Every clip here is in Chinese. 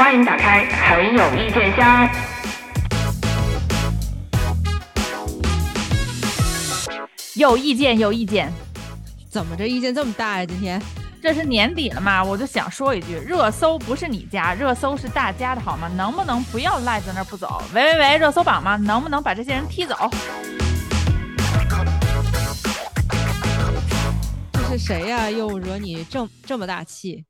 欢迎打开很有意见箱。有意见，有意见，怎么这意见这么大呀？今天这是年底了嘛，我就想说一句，热搜不是你家，热搜是大家的好吗？能不能不要赖在那儿不走？喂喂喂，热搜榜吗？能不能把这些人踢走？这是谁呀？又惹你这这么大气？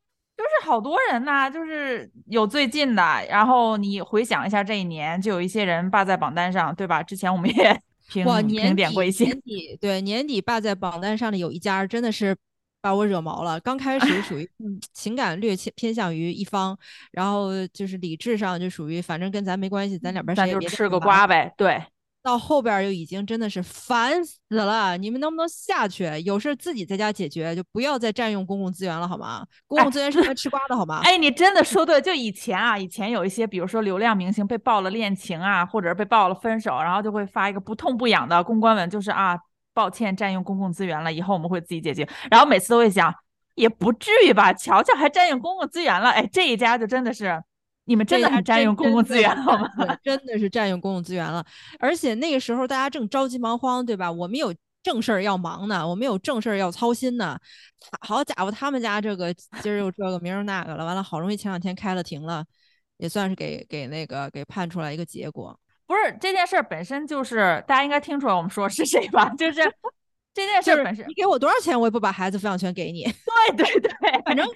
就是好多人呐、就是有最近的，然后你回想一下这一年，就有一些人霸在榜单上，对吧？之前我们也 评哇，评点过一些，年底对年底霸在榜单上的有一家真的是把我惹毛了。刚开始属于 嗯情感略偏偏向于一方，然后就是理智上就属于反正跟咱没关系，咱两边谁也咱就别吃个瓜。呗。对，到后边儿就已经真的是烦死了，你们能不能下去？有事自己在家解决，就不要再占用公共资源了，好吗？公共资源是用来吃瓜的，好吗？哎，你真的说对，就以前啊，以前有一些，比如说流量明星被爆了恋情啊，或者是被爆了分手，然后就会发一个不痛不痒的公关文，就是啊，抱歉占用公共资源了，以后我们会自己解决。然后每次都会想，也不至于吧，乔乔还占用公共资源了，哎，这一家就真的是，你们真的这家很占用公共资源好吗？对，真的是占用公共资源了。而且那个时候大家正着急忙慌，对吧？我们有正事儿要忙呢，我们有正事儿要操心呢。好家伙，他们家这个今儿又这个，明儿那个了，完了，好容易前两天开了庭了，也算是给给那个给判出来一个结果。不是这件事儿本身就是，大家应该听出来我们说是谁吧？就是这件事儿本身，你给我多少钱，我也不把孩子抚养权给你。对对对，反正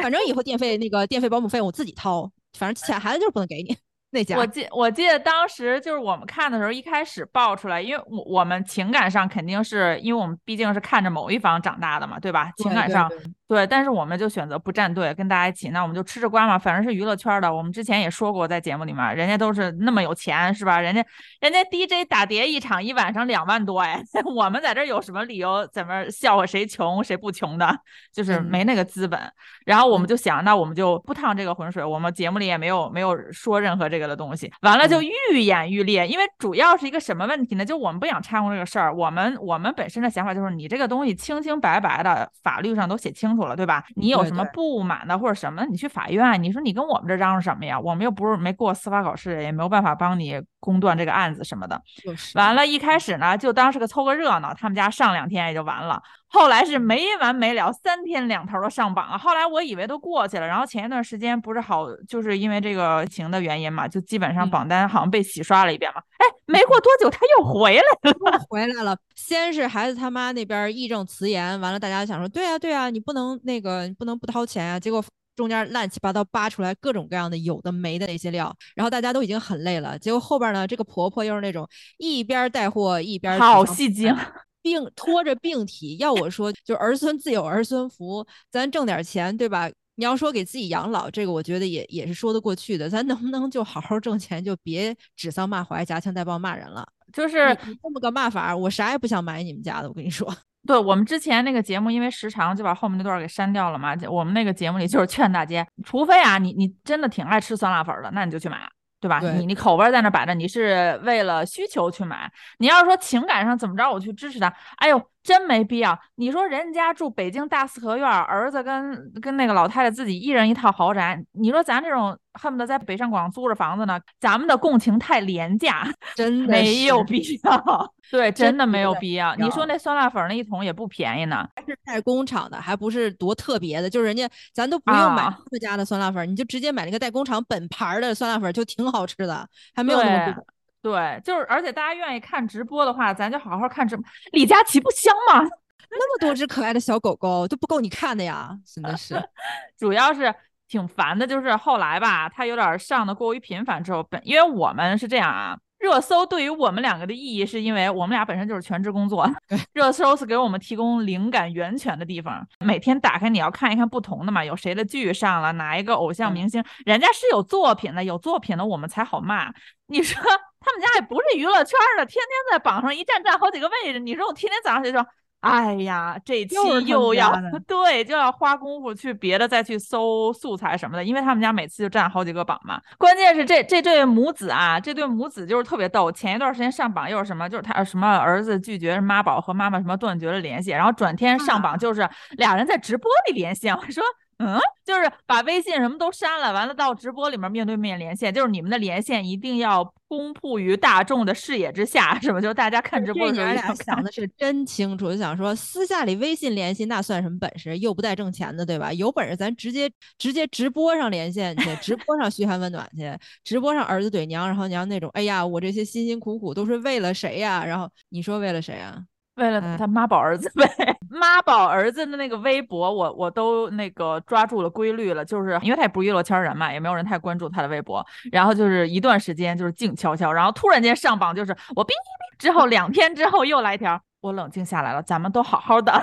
反正以后电费那个电费保姆费我自己掏，反正钱孩子就是不能给你。那家我记我记得当时就是我们看的时候，一开始爆出来，因为我我们情感上肯定是因为我们毕竟是看着某一方长大的嘛，对吧？情感上对对，但是我们就选择不站队，跟大家一起，那我们就吃着瓜嘛，反正是娱乐圈的。我们之前也说过，在节目里面，人家都是那么有钱，是吧？人家人家 DJ 打碟一场一晚上两万多，哎，我们在这儿有什么理由在那儿笑话谁穷谁不穷的？就是嗯没那个资本。然后我们就想，那我们就不趟这个浑水，我们节目里也没有没有说任何这个的东西。完了就愈演愈烈，因为主要是一个什么问题呢？就我们不想掺和这个事儿，我们我们本身的想法就是，你这个东西清清白白的，法律上都写清楚了，对吧？你有什么不满的或者什么，你去法院，你说你跟我们这嚷嚷什么呀？我们又不是没过司法考试，也没有办法帮你公断这个案子什么的。就是完了，一开始呢就当是个凑个热闹，他们家上两天也就完了。后来是没完没了，三天两头的上榜了。后来我以为都过去了，然后前一段时间不是好，就是因为这个疫情的原因嘛，就基本上嗯榜单好像被洗刷了一遍嘛。哎，没过多久他又回来了。回来了。先是孩子他妈那边义正辞严，完了大家想说，对啊对啊，你不能那个，你不能不掏钱啊。结果中间乱七八糟扒出来各种各样的有的没的那些料，然后大家都已经很累了。结果后边呢，这个婆婆又是那种一边带货一边好戏精，病拖着病体，要我说，就儿孙自有儿孙福，咱挣点钱，对吧？你要说给自己养老，这个我觉得也也是说得过去的。咱能不能就好好挣钱，就别指桑骂槐、夹枪带棒骂人了？就是这么个骂法，我啥也不想买你们家的。我跟你说，对我们之前那个节目，因为时长就把后面那段给删掉了嘛。我们那个节目里就是劝大家，除非啊你你真的挺爱吃酸辣粉的，那你就去买。对吧？对你你口味在那摆着，你是为了需求去买。你要是说情感上怎么着，我去支持他，哎呦，真没必要。你说人家住北京大四合院儿，儿子跟跟那个老太太自己一人一套豪宅，你说咱这种恨不得在北上广租着房子呢，咱们的共情太廉价，真的没有必要。对，真的没有必要。你说那酸辣粉儿那一桶也不便宜呢。还是代工厂的，还不是多特别的，就是人家咱都不用买啊他们家的酸辣粉儿，你就直接买那个代工厂本牌儿的酸辣粉儿，就挺好吃的，还没有那么贵。对，就是而且大家愿意看直播的话，咱就好好看直播。李佳琦不香吗？那么多只可爱的小狗狗都不够你看的呀，真的是。主要是挺烦的，就是后来吧，他有点上的过于频繁之后，本因为我们是这样啊。热搜对于我们两个的意义，是因为我们俩本身就是全职工作，热搜是给我们提供灵感源泉的地方。每天打开你要看一看不同的嘛，有谁的剧上了，哪一个偶像明星，人家是有作品的，有作品的我们才好骂。你说他们家也不是娱乐圈的，天天在榜上一站站好几个位置，你说我天天早上就说。哎呀，这期又要对，就要花功夫去别的再去搜素材什么的，因为他们家每次就占好几个榜嘛。关键是这这对母子啊，这对母子就是特别逗。前一段时间上榜又是什么，就是他什么儿子拒绝妈宝和妈妈什么断绝了联系，然后转天上榜就是俩人在直播里连线，我说嗯，就是把微信什么都删了，完了到直播里面面对面连线，就是你们的连线一定要公布于大众的视野之下，是吧？就是大家看直播的时候这娘一定要看俩想的是真清楚，就想说私下里微信联系那算什么本事？又不带挣钱的，对吧？有本事咱直接直接直播上连线去，直播上嘘寒问暖去，直播上儿子怼娘，然后娘那种，哎呀，我这些辛辛苦苦都是为了谁呀？然后你说为了谁啊？为了哎他妈宝儿子呗，妈宝儿子的那个微博，我我都那个抓住了规律了，就是因为他也不是娱乐圈人嘛，也没有人太关注他的微博，然后就是一段时间就是静悄悄，然后突然间上榜，就是我哔哔哔之后两天之后又来一条，我冷静下来了，咱们都好好的。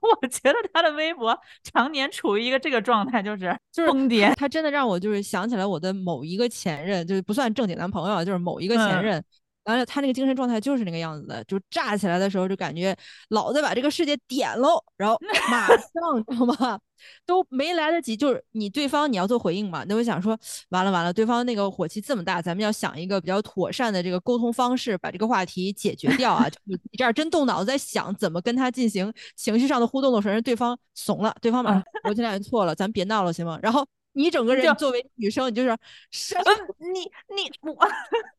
我觉得他的微博常年处于一个这个状态，就是就是疯癫。他真的让我就是想起来我的某一个前任，就是不算正经男朋友啊，就是某一个前嗯任。完了，他那个精神状态就是那个样子的，就炸起来的时候就感觉老子把这个世界点喽，然后 马上知道吗？都没来得及，就是你对方你要做回应嘛，那我想说完了完了，对方那个火气这么大，咱们要想一个比较妥善的这个沟通方式，把这个话题解决掉啊。就你你这样真动脑子在想怎么跟他进行情绪上的互动的时候，人对方怂了，对方马上我这俩人错了，咱别闹了行吗？然后你整个人作为女生，你就是什么，你你我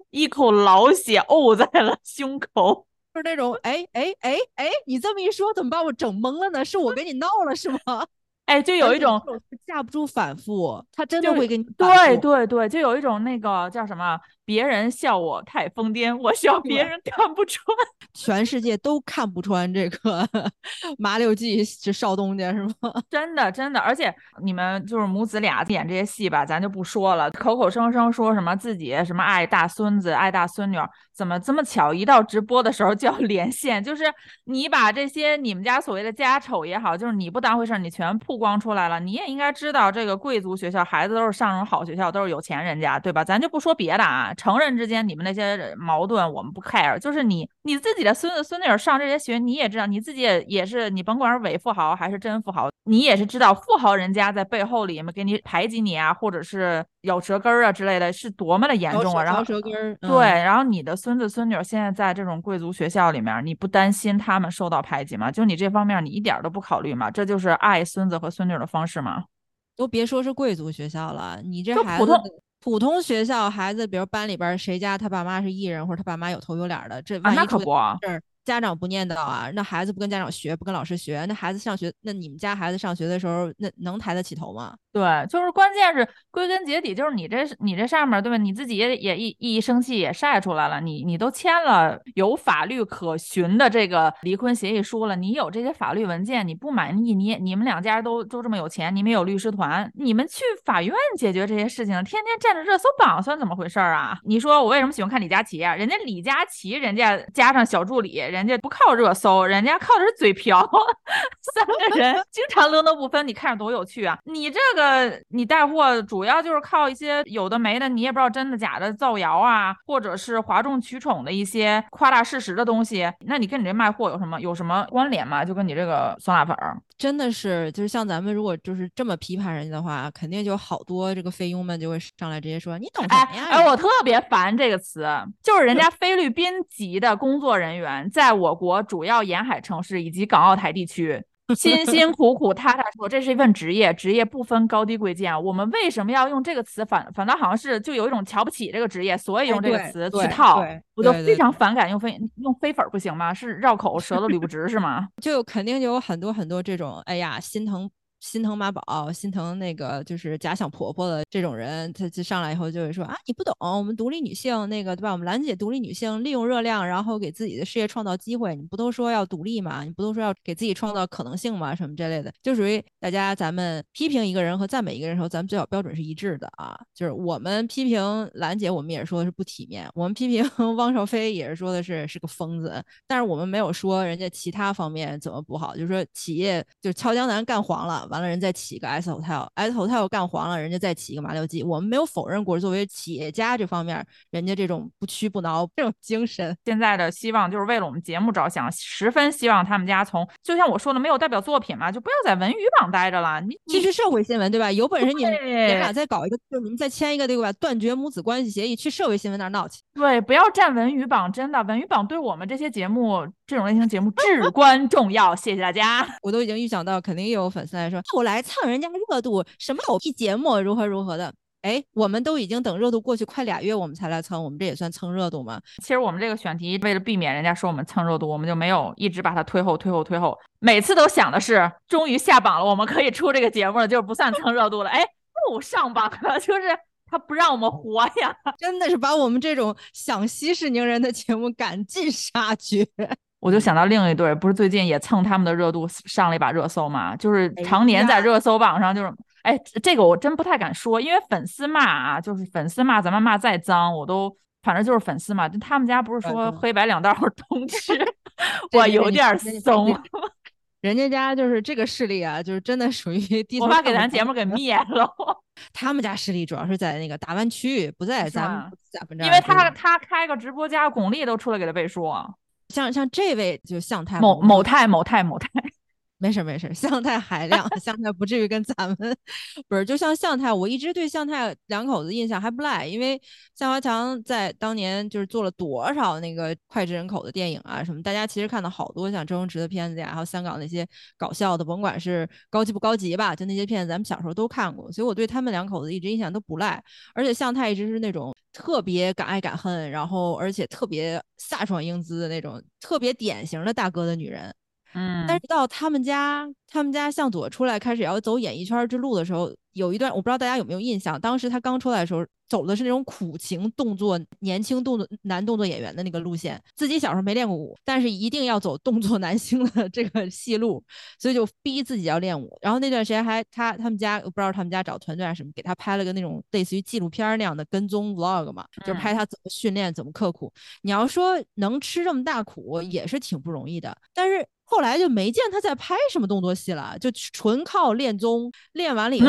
一口老血呕在了胸口。就是那种哎哎哎哎，你这么一说，怎么把我整懵了呢？是我跟你闹了是吗？哎，就有一种架不住反复，他真的会跟你对对对，就有一种那个叫什么，别人笑我太疯癫，我笑别人看不穿。全世界都看不穿这个 麻六记这少东家是吗？真的真的，而且你们就是母子俩演这些戏吧，咱就不说了，口口声声说什么自己什么爱大孙子、爱大孙女儿，怎么这么巧，一到直播的时候就要连线？就是你把这些你们家所谓的家丑也好，就是你不当回事儿，你全曝光出来了，你也应该知道这个贵族学校孩子都是上什么好学校，都是有钱人家，对吧？咱就不说别的啊，成人之间你们那些矛盾我们不 care，就是你你自己的孙子孙女儿上这些学，你也知道，你自己也也是，你甭管是伪富豪还是真富豪，你也是知道富豪人家在背后里面给你排挤你啊，或者是咬舌根儿啊之类的，是多么的严重啊。然后嚼舌根儿，对，嗯然后你的孙子孙女儿现在在这种贵族学校里面，你不担心他们受到排挤吗？就你这方面，你一点儿都不考虑吗？这就是爱孙子和孙女儿的方式吗？都别说是贵族学校了，你这就普通孩子的普通学校孩子，比如班里边谁家他爸妈是艺人，或者他爸妈有头有脸的，这啊，万一出事儿，家长不念叨啊，那孩子不跟家长学，不跟老师学，那孩子上学，那你们家孩子上学的时候，那能抬得起头吗？对，就是关键是归根结底就是你这你这上面对吧？你自己也也一一生气也晒出来了，你你都签了有法律可循的这个离婚协议书了，你有这些法律文件，你不满意，你你们两家都都这么有钱，你们有律师团，你们去法院解决这些事情，天天占着热搜榜算怎么回事啊？你说我为什么喜欢看李佳琦啊？人家李佳琦人家加上小助理，人家不靠热搜，人家靠的是嘴瓢，三个人经常乐乐不分，你看着多有趣啊！你这个你带货主要就是靠一些有的没的，你也不知道真的假的造谣啊，或者是哗众取宠的一些夸大事实的东西，那你跟你这卖货有什么有什么关联吗？就跟你这个酸辣粉儿，真的是，就是像咱们如果就是这么批判人家的话，肯定就好多这个菲佣们就会上来直接说你懂什哎么呀？哎，我特别烦这个词，就是人家菲律宾籍的工作人员，在我国主要沿海城市以及港澳台地区。辛辛苦苦、踏踏实实，这是一份职业，职业不分高低贵贱。我们为什么要用这个词？反反倒好像是就有一种瞧不起这个职业，所以哎用这个词去套对，我就非常反感用飞用飞粉不行吗？是绕口舌头捋不直是吗？就肯定就有很多很多这种，哎呀，心疼心疼妈宝，心疼那个就是假想婆婆的这种人，他就上来以后就会说啊，你不懂，我们独立女性那个对吧？我们兰姐独立女性利用热量，然后给自己的事业创造机会，你不都说要独立吗？你不都说要给自己创造可能性吗？什么之类的，就属于大家咱们批评一个人和赞美一个人的时候，咱们最好标准是一致的啊。就是我们批评兰姐，我们也说的是不体面；我们批评 汪少菲也是说的是是个疯子，但是我们没有说人家其他方面怎么不好，就是说企业就是俏江南干黄了，完了人再起一个 S Hotel，S Hotel 干黄了，人家再起一个麻六记，我们没有否认过作为企业家这方面人家这种不屈不挠 这种精神。现在的希望就是为了我们节目着想，十分希望他们家从就像我说的，没有代表作品嘛，就不要在文娱榜待着了。你你这是社会新闻对吧？有本事你们你们俩再搞一个，就是你们再签一个对吧？断绝母子关系协议，去社会新闻那儿闹去。对，不要占文娱榜，真的，文娱榜对我们这些节目这种类型节目至关重要。谢谢大家。我都已经预想到，肯定又有粉丝来说，说我来蹭人家热度，什么狗屁节目，如何如何的。哎，我们都已经等热度过去快俩月，我们才来蹭，我们这也算蹭热度吗？其实我们这个选题为了避免人家说我们蹭热度，我们就没有一直把它推后、推后、推后。每次都想的是，终于下榜了，我们可以出这个节目了，就是不算蹭热度了。哎，又上榜了，就是他不让我们活呀，真的是把我们这种想息事宁人的节目赶尽杀绝。我就想到另一对，不是最近也蹭他们的热度上了一把热搜嘛，就是常年在热搜榜上就是。哎，这个我真不太敢说，因为粉丝骂啊，就是粉丝骂，咱们骂再脏，我都反正就是粉丝嘛。就他们家不是说黑白两道通吃，我有点怂。人家家就是这个势力啊，就是真的属于 低头。我怕给咱节目给灭了。他们家势力主要是在那个大湾区，不在咱们咱们这儿。因为他他开个直播间，巩俐都出来给他背书。像像这位就像太某某太某太某太。没事没事，向太海量，向太不至于跟咱们不是，就像向太，我一直对向太两口子印象还不赖，因为向华强在当年就是做了多少那个脍炙人口的电影啊什么，大家其实看到好多像周星驰的片子呀，还有香港那些搞笑的，甭管是高级不高级吧，就那些片子咱们小时候都看过，所以我对他们两口子一直印象都不赖，而且向太一直是那种特别敢爱敢恨，然后而且特别飒爽英姿的那种特别典型的大哥的女人。嗯，但是到他们家，他们家向佐出来开始要走演艺圈之路的时候，有一段我不知道大家有没有印象，当时他刚出来的时候，走的是那种苦情动作、年轻动作男动作演员的那个路线，自己小时候没练过舞，但是一定要走动作男星的 这个戏路，所以就逼自己要练舞。然后那段时间还他他们家我不知道他们家找团队啊什么，给他拍了个那种类似于纪录片那样的跟踪 vlog 嘛，就是拍他怎么训练、怎么刻苦。你要说能吃这么大苦，也是挺不容易的，但是。后来就没见他在拍什么动作戏了，就纯靠练综，练完了以后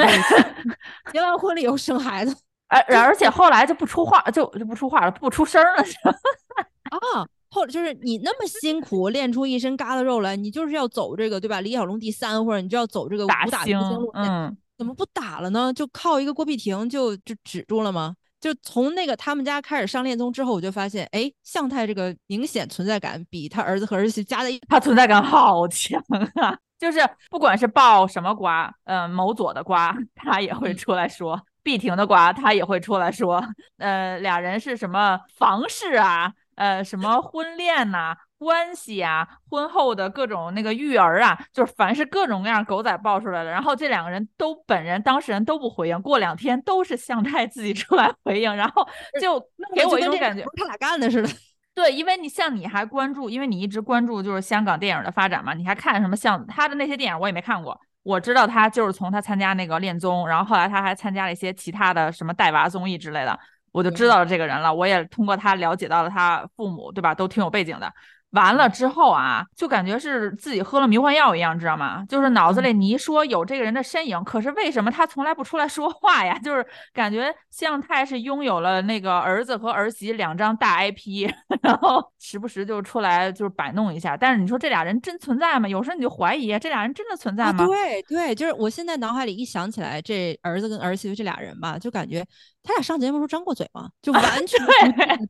结完婚了以后生孩子，而而且后来就不出话，就就不出话了，不出声了，是吧？啊，后就是你那么辛苦练出一身疙瘩肉来，你就是要走这个对吧？李小龙第三，或者你就要走这个武打明星路线，怎么不打了呢？就靠一个郭碧婷就就止住了吗？就从那个他们家开始上恋综之后，我就发现，哎，向太这个明显存在感比他儿子和儿媳加在一，他存在感好强啊！就是不管是爆什么瓜，嗯，某左的瓜，他也会出来说；碧婷的瓜，他也会出来说。呃，俩人是什么房事啊？呃，什么婚恋呐？关系啊，婚后的各种那个育儿啊，就是凡是各种各样狗仔爆出来的，然后这两个人都本人当事人都不回应，过两天都是向太自己出来回应，然后就给我一种感觉，他俩干的似的。对，因为你像你还关注，因为你一直关注就是香港电影的发展嘛，你还看什么像他的那些电影我也没看过，我知道他就是从他参加那个恋综，然后后来他还参加了一些其他的什么带娃综艺之类的，我就知道了这个人了，我也通过他了解到了他父母，对吧？都挺有背景的。完了之后啊，就感觉是自己喝了迷幻药一样，知道吗？就是脑子里你一说有这个人的身影，可是为什么他从来不出来说话呀？就是感觉向太是拥有了那个儿子和儿媳两张大 IP，然后时不时就出来就是摆弄一下。但是你说这俩人真存在吗？有时候你就怀疑这俩人真的存在吗？对对，就是我现在脑海里一想起来这儿子跟儿媳妇这俩人吧，就感觉。他俩上节目时候张过嘴吗？就完全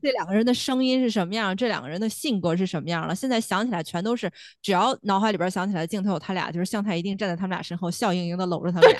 这两个人的声音是什么样，这两个人的性格是什么样了？现在想起来全都是，只要脑海里边想起来镜头有他俩，就是向太一定站在他们俩身后，笑盈盈的搂着他们俩，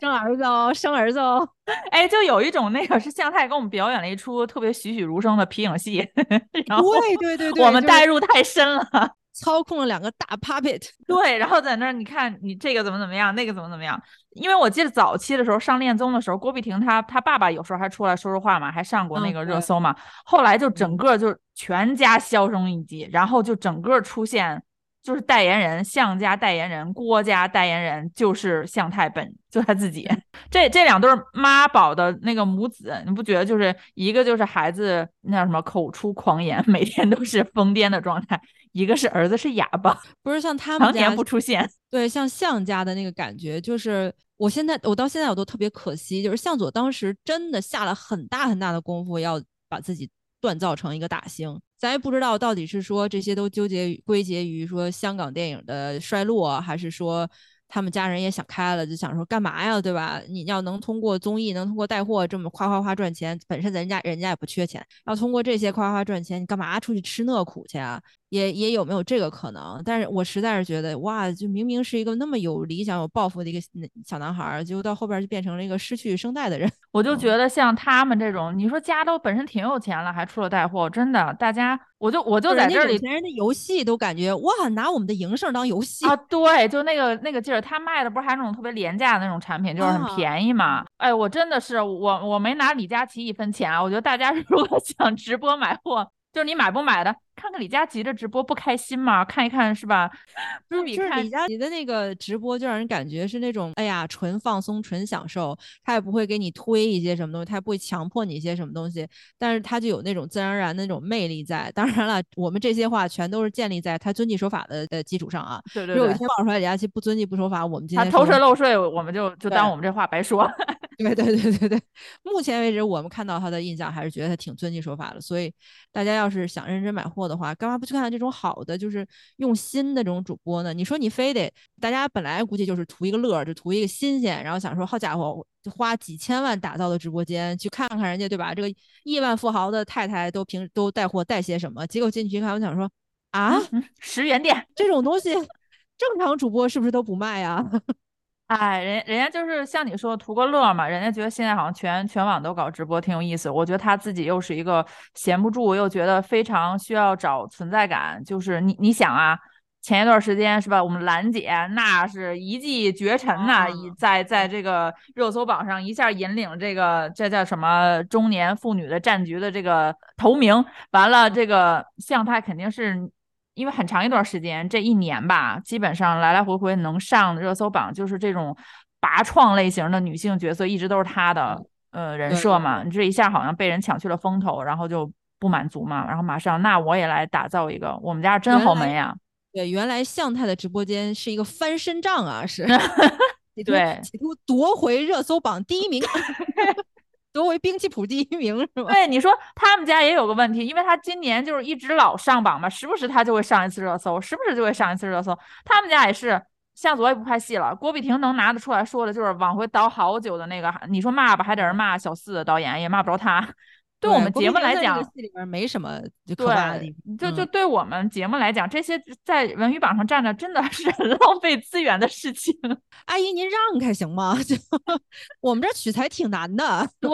生儿子哦，生儿子哦。哎，就有一种那个是向太给我们表演了一出特别栩栩如生的皮影戏，然后对对对对，我们代入太深了。操控了两个大 puppet，对，然后在那儿你看你这个怎么怎么样，那个怎么怎么样？因为我记得早期的时候上恋综的时候，郭碧婷她她爸爸有时候还出来说说话嘛，还上过那个热搜嘛。后来就整个就全家销声匿迹，然后就整个出现就是代言人向家代言人郭家代言人就是向太本就他自己。这这两对妈宝的那个母子，你不觉得就是一个就是孩子那叫什么口出狂言，每天都是疯癫的状态。一个是儿子是哑巴，不是像他们常年不出现。对，像向家的那个感觉，就是我现在我到现在我都特别可惜，就是向佐当时真的下了很大很大的功夫，要把自己锻造成一个大星。咱也不知道到底是说这些都纠结归结于说香港电影的衰落，还是说。他们家人也想开了，就想说干嘛呀，对吧？你要能通过综艺，能通过带货这么夸夸夸赚钱，本身咱家人家也不缺钱，要通过这些夸夸赚钱，你干嘛出去吃那苦去啊？也也有没有这个可能？但是我实在是觉得，哇，就明明是一个那么有理想、有抱负的一个小男孩儿，结果到后边就变成了一个失去声带的人。我就觉得像他们这种，你说家都本身挺有钱了，还出了带货，真的，大家，我就我就在这里，有钱人的游戏都感觉哇，拿我们的营生当游戏啊，对，就那个那个劲儿，他卖的不是还是那种特别廉价的那种产品，就是很便宜嘛。哎，我真的是我我没拿李佳琦一分钱啊，我觉得大家如果想直播买货。就是你买不买的，看看李佳琦的直播不开心吗？看一看是吧？就是李佳琦的那个直播，就让人感觉是那种哎呀，纯放松、纯享受。他也不会给你推一些什么东西，他也不会强迫你一些什么东西，但是他就有那种自然而然的那种魅力在。当然了，我们这些话全都是建立在他遵纪守法的的基础上啊。对对对。如果有一天爆出来李佳琦不遵纪不守法，我们今天他偷税漏税，我们就就当我们这话白说。对对对对对，目前为止我们看到他的印象还是觉得他挺遵纪守法的，所以大家要是想认真买货的话，干嘛不去看看这种好的，就是用心的这种主播呢？你说你非得大家本来估计就是图一个乐，就图一个新鲜，然后想说好家伙，花几千万打造的直播间去看看人家，对吧？这个亿万富豪的太太都平都带货带些什么？结果进去一看，我想说啊，十元店这种东西，正常主播是不是都不卖呀？哎，人人家就是像你说图个乐嘛，人家觉得现在好像全全网都搞直播，挺有意思。我觉得他自己又是一个闲不住，又觉得非常需要找存在感。就是你你想啊，前一段时间是吧，我们兰姐那是一骑绝尘呐，在在这个热搜榜上一下引领这个这叫什么中年妇女的战局的这个头名。完了，这个向太肯定是。因为很长一段时间，这一年吧，基本上来来回回能上热搜榜，就是这种拔创类型的女性角色，一直都是她的呃人设嘛。你这一下好像被人抢去了风头，然后就不满足嘛，然后马上那我也来打造一个，我们家真豪门呀。对，原来向太的直播间是一个翻身仗啊，是，对，企图夺回热搜榜第一名。夺为兵器谱第一名是吧？对，你说他们家也有个问题，因为他今年就是一直老上榜嘛，时不时他就会上一次热搜，时不时就会上一次热搜。他们家也是，向佐也不拍戏了，郭碧婷能拿得出来说的，就是往回倒好久的那个，你说骂吧，还得是骂小四的导演，也骂不着他。对我们节目来讲，戏里边没什么可怕的地方。就就对我们节目来讲，这些在文娱榜上站着，真的是很 浪费资源的事情。阿姨，您让开行吗？就我们这取材挺难的。对，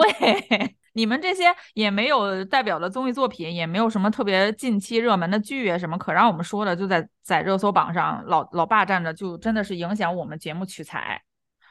你们这些也没有代表的综艺作品，也没有什么特别近期热门的剧啊什么可让我们说的，就在在热搜榜上老老霸占着，就真的是影响我们节目取材。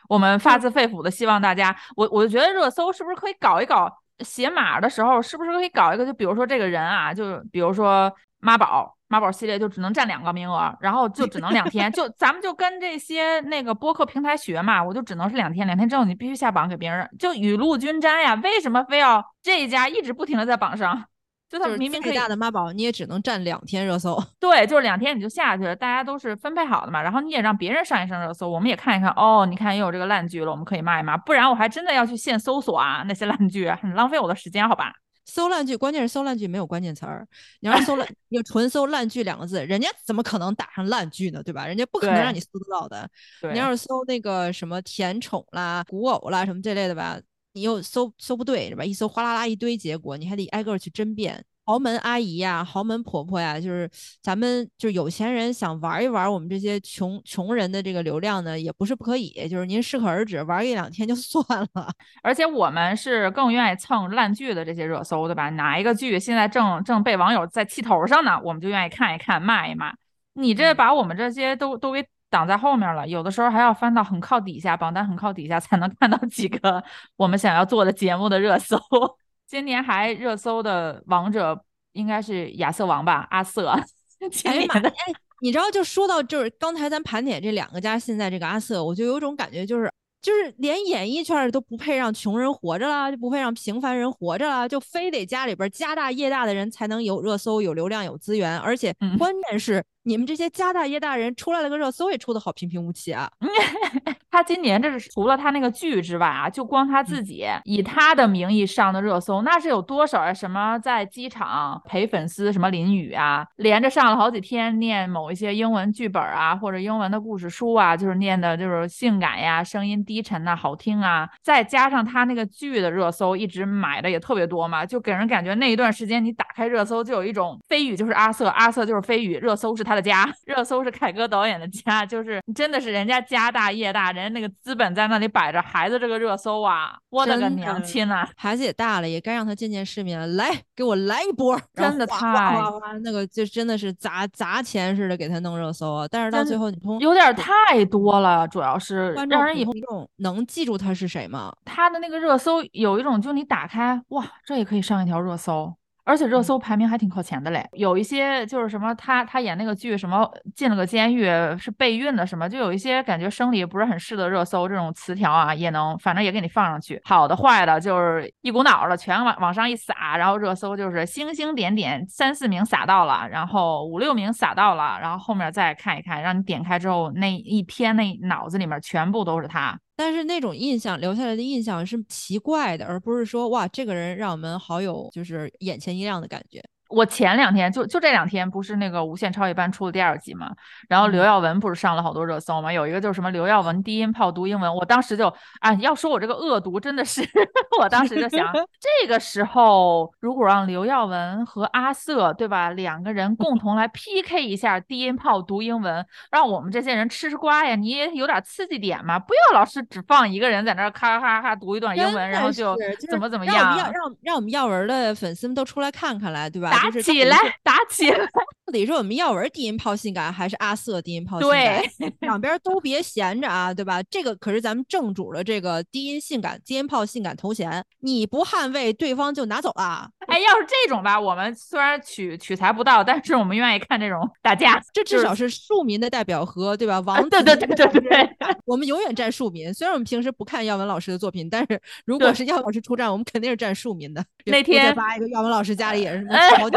我们发自肺腑的希望大家，我我就觉得热搜是不是可以搞一搞？写码的时候，是不是可以搞一个？就比如说这个人啊，就比如说妈宝，妈宝系列就只能占两个名额，然后就只能两天。就咱们就跟这些那个播客平台学嘛，我就只能是两天，两天之后你必须下榜给别人，就雨露均沾呀。为什么非要这一家一直不停的在榜上？就他明明可以大的妈宝，你也只能占两天热搜。对，就是两天你就下去了，大家都是分配好的嘛。然后你也让别人上一上热搜，我们也看一看。哦，你看又有这个烂剧了，我们可以骂一骂。不然我还真的要去现搜索啊，那些烂剧很浪费我的时间，好吧？搜烂剧，关键是搜烂剧没有关键词儿。你要搜烂，你纯搜烂剧两个字，人家怎么可能打上烂剧呢？对吧？人家不可能让你搜得到的。你要是搜那个什么甜宠啦、古偶啦什么这类的吧。你又搜搜不对是吧？一搜哗啦啦一堆结果，你还得挨个去争辩。豪门阿姨呀，豪门婆婆呀，就是咱们就是有钱人想玩一玩我们这些穷穷人的这个流量呢，也不是不可以。就是您适可而止，玩一两天就 算了。而且我们是更愿意蹭烂剧的这些热搜，对吧？哪一个剧现在正正被网友在气头上呢？我们就愿意看一看，骂一骂。你这把我们这些都都给。挡在后面了，有的时候还要翻到很靠底下，榜单很靠底下才能看到几个 我们想要做的节目的热搜。今年还热搜的王者应该是亚瑟王吧，阿瑟。前年的，哎，你知道，就说到就是刚才咱盘点这两个家，现在这个阿瑟，我就有种感觉，就是。就是连演艺圈都不配让穷人活着了，就不配让平凡人活着了，就非得家里边家大业大的人才能有热搜、有流量、有资源，而且关键是你们这些家大业大人出来了个热搜也出的好平平无奇啊！他今年这是除了他那个剧之外啊，就光他自己以他的名义上的热搜，那是有多少啊？什么在机场陪粉丝什么淋雨啊，连着上了好几天念某一些英文剧本啊，或者英文的故事书啊，就是念的就是性感呀，声音低沉呐，好听啊。再加上他那个剧的热搜一直买的也特别多嘛，就给人感觉那一段时间你打开热搜就有一种飞宇就是阿瑟，阿瑟就是飞宇，热搜是他的家，热搜是凯歌导演的家，就是真的是人家家大业大，人家那个资本在那里摆着，孩子这个热搜啊，我的个娘亲呐！孩子也大了，也该让他见见世面了。来，给我来一波，真的哗太那个就真的是砸砸钱似的给他弄热搜啊！但是到最后，你通有点太多了，主要是让人以后能记住他是谁吗？他的那个热搜有一种，就你打开，哇，这也可以上一条热搜。而且热嗯。搜排名还挺靠前的嘞，有一些就是什么他他演那个剧什么进了个监狱是备孕的什么，就有一些感觉生理不是很适的热搜这种词条啊，也能反正也给你放上去，好的坏的就是一股脑儿的全往往上一撒，然后热搜就是星星点点三四名撒到了，然后五六名撒到了，然后后面再看一看，让你点开之后那一篇那脑子里面全部都是他。但是那种印象留下来的印象是奇怪的，而不是说哇，这个人让我们好有就是眼前一亮的感觉。我前两天就就这两天不是那个《无限超越班》出了第二集嘛，然后刘嗯耀文不是上了好多热搜嘛，有一个就是什么刘耀文低音炮读英文，我当时就啊，要说我这个恶毒真的是，我当时就想，这个时候如果让刘耀文和阿瑟对吧两个人共同来 PK 一下低音炮读英文，让我们这些人吃吃瓜呀，你也有点刺激点嘛，不要老是只放一个人在那儿咔咔咔读一段英文，然后就怎么怎么样，让让我们耀文的粉丝们都出来看看来，对吧？打起来，打起来。到底是我们耀文低音炮性感，还是阿瑟低音炮性感？对，两边都别闲着啊，对吧？这个可是咱们正主的这个低音性感、低音炮性感头衔，你不捍卫，对方就拿走了。哎，要是这种吧，我们虽然取取材不到，但是我们愿意看这种打架，这至少是庶民的代表和对吧？王啊对对对对对对，我们永远站庶民。虽然我们平时不看耀文老师的作品，但是如果是耀文老师出战，我们肯定是站庶民的。那别再天发一个耀文老师家里也是哎好几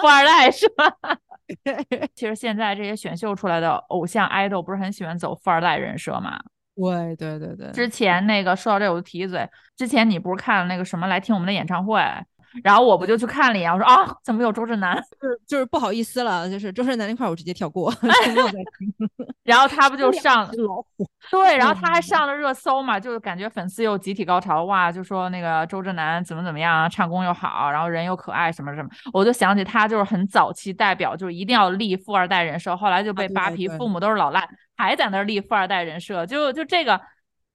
富二代是吧？其实现在这些选秀出来的偶像 idol 不是很喜欢走富二代人设吗？对对对对，之前那个说到这我就提一嘴，之前你不是看了那个什么来听我们的演唱会，然后我不就去看了一眼，我说啊，怎么有周震南？就 是就是不好意思了，就是周震南那块儿我直接跳过，就没有再听。然后他不就上只老虎，对，然后他还嗯上了热搜嘛，就是感觉粉丝又集体高潮，哇，就说那个周震南怎么怎么样，唱功又好，然后人又可爱什么什么，我就想起他就是很早期代表，就是一定要立富二代人设，后来就被扒皮，对父母都是老赖，还在那儿立富二代人设，就就这个，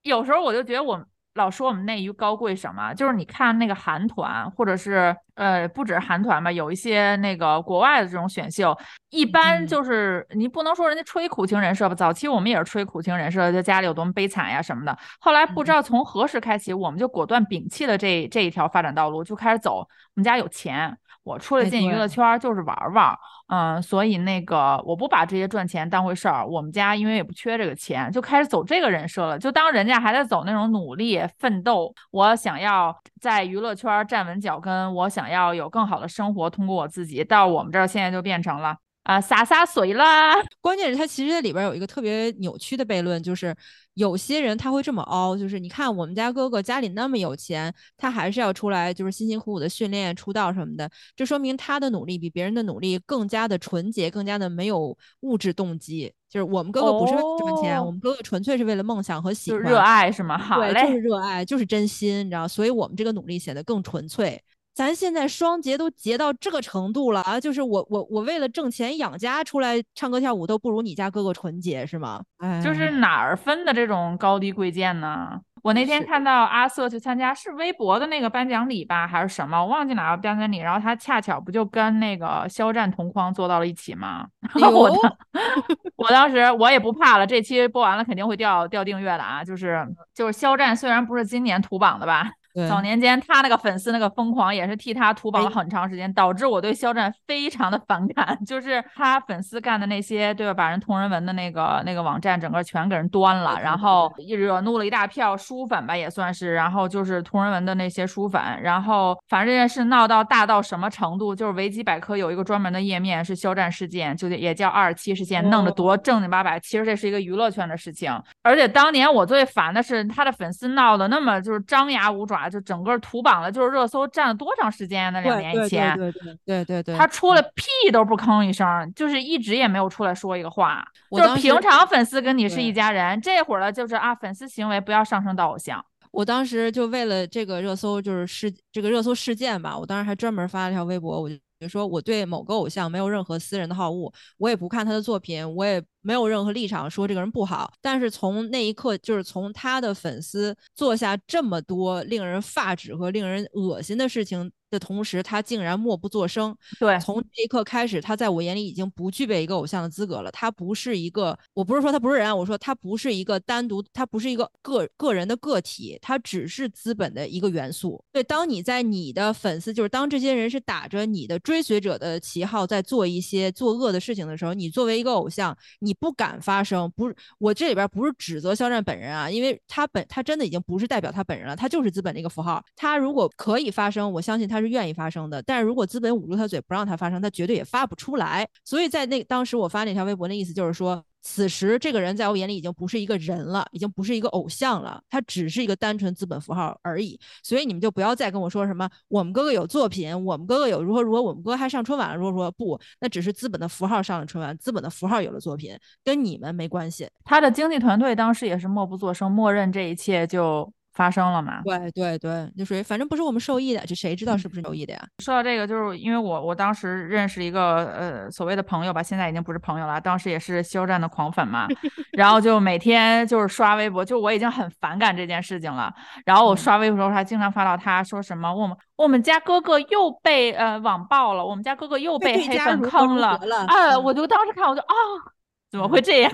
有时候我就觉得我们。老说我们内娱高贵什么，就是你看那个韩团，或者是呃，不止韩团吧，有一些那个国外的这种选秀，一般嗯。就是你不能说人家吹苦情人设吧，早期我们也是吹苦情人设，就家里有多么悲惨呀什么的。后来不知道从何时开始，我们就果断摒弃了这这一条发展道路，就开始走我们家有钱，我出来哎进娱乐圈儿就是玩儿玩儿，嗯，所以那个我不把这些赚钱当回事儿，我们家因为也不缺这个钱，就开始走这个人设了，就当人家还在走那种努力奋斗，我想要在娱乐圈站稳脚跟，我想要有更好的生活，通过我自己，到我们这儿现在就变成了。啊，洒洒水啦！关键是他其实里边有一个特别扭曲的悖论，就是有些人他会这么凹，就是你看我们家哥哥家里那么有钱，他还是要出来就是辛辛苦苦的训练出道什么的，这说明他的努力比别人的努力更加的纯洁，更加的没有物质动机。就是我们哥哥不是为了赚钱，哦我们哥哥纯粹是为了梦想和喜欢，就热爱是吗？好嘞，就，是热爱，就是真心，你知道，所以我们这个努力显得更纯粹。咱现在双节都结到这个程度了啊！就是我我我为了挣钱养家出来唱歌跳舞都不如你家哥哥纯洁是吗？哎，就是哪儿分的这种高低贵贱呢？我那天看到阿瑟去参加是微博的那个颁奖礼吧，还是什么？我忘记哪个颁奖礼。然后他恰巧不就跟那个肖战同框坐到了一起吗？哎我我当时我也不怕了，这期播完了肯定会掉掉订阅的啊！就是就是肖战虽然不是今年土榜的吧，对早年间他那个粉丝那个疯狂，也是替他图榜了哎很长时间，导致我对肖战非常的反感。就是他粉丝干的那些，对吧？把人同人文的那个那个网站整个全给人端了，然后惹怒了一大票书粉吧，也算是。然后就是同人文的那些书粉，然后反正这件事闹到大到什么程度，就是维基百科有一个专门的页面是肖战事件，就也叫二十七事件，弄得哦多正经八百。其实这是一个娱乐圈的事情，而且当年我最烦的是他的粉丝闹得那么就是张牙舞爪，就整个图榜了，就是热搜占了多长时间呀？那两年以前，对对对对对对，他出了屁都不吭一声，就是一直也没有出来说一个话。就是平常粉丝跟你是一家人，这会儿了就是啊，粉丝行为不要上升到偶像。我当时就为了这个热搜，就是事这个热搜事件吧，我当时还专门发了条微博，我就比如说我对某个偶像没有任何私人的好恶，我也不看他的作品，我也没有任何立场说这个人不好。但是从那一刻，就是从他的粉丝做下这么多令人发指和令人恶心的事情的同时，他竟然默不作声。对，从这一刻开始，他在我眼里已经不具备一个偶像的资格了。他不是一个，我不是说他不是人啊，我说他不是一个单独，他不是一个个个人的个体，他只是资本的一个元素。对，当你在你的粉丝，就是当这些人是打着你的追随者的旗号在做一些作恶的事情的时候，你作为一个偶像，你不敢发声。不是，我这里边不是指责肖战本人啊，因为他本他真的已经不是代表他本人了，他就是资本的一个符号。他如果可以发声，我相信他是愿意发声的。但是如果资本捂住他嘴不让他发声，他绝对也发不出来。所以在那当时我发那条微博，那意思就是说，此时这个人在我眼里已经不是一个人了，已经不是一个偶像了，他只是一个单纯资本符号而已。所以你们就不要再跟我说什么我们哥哥有作品，我们哥哥有如何如何，我们哥还上春晚了，如何如何。不，那只是资本的符号上了春晚，资本的符号有了作品，跟你们没关系。他的经纪团队当时也是默不作声，默认这一切就发生了嘛。对对对，就属于反正不是我们受益的，这谁知道是不是受益的呀？说到这个，就是因为我我当时认识一个呃所谓的朋友吧，现在已经不是朋友了，当时也是肖战的狂粉嘛，然后就每天就是刷微博，就我已经很反感这件事情了。然后我嗯刷微博的时候，还经常发到他说什么我们我们家哥哥又被呃网暴了，我们家哥哥又被被黑粉坑了啊！嗯我就当时看我就啊，怎么会这样？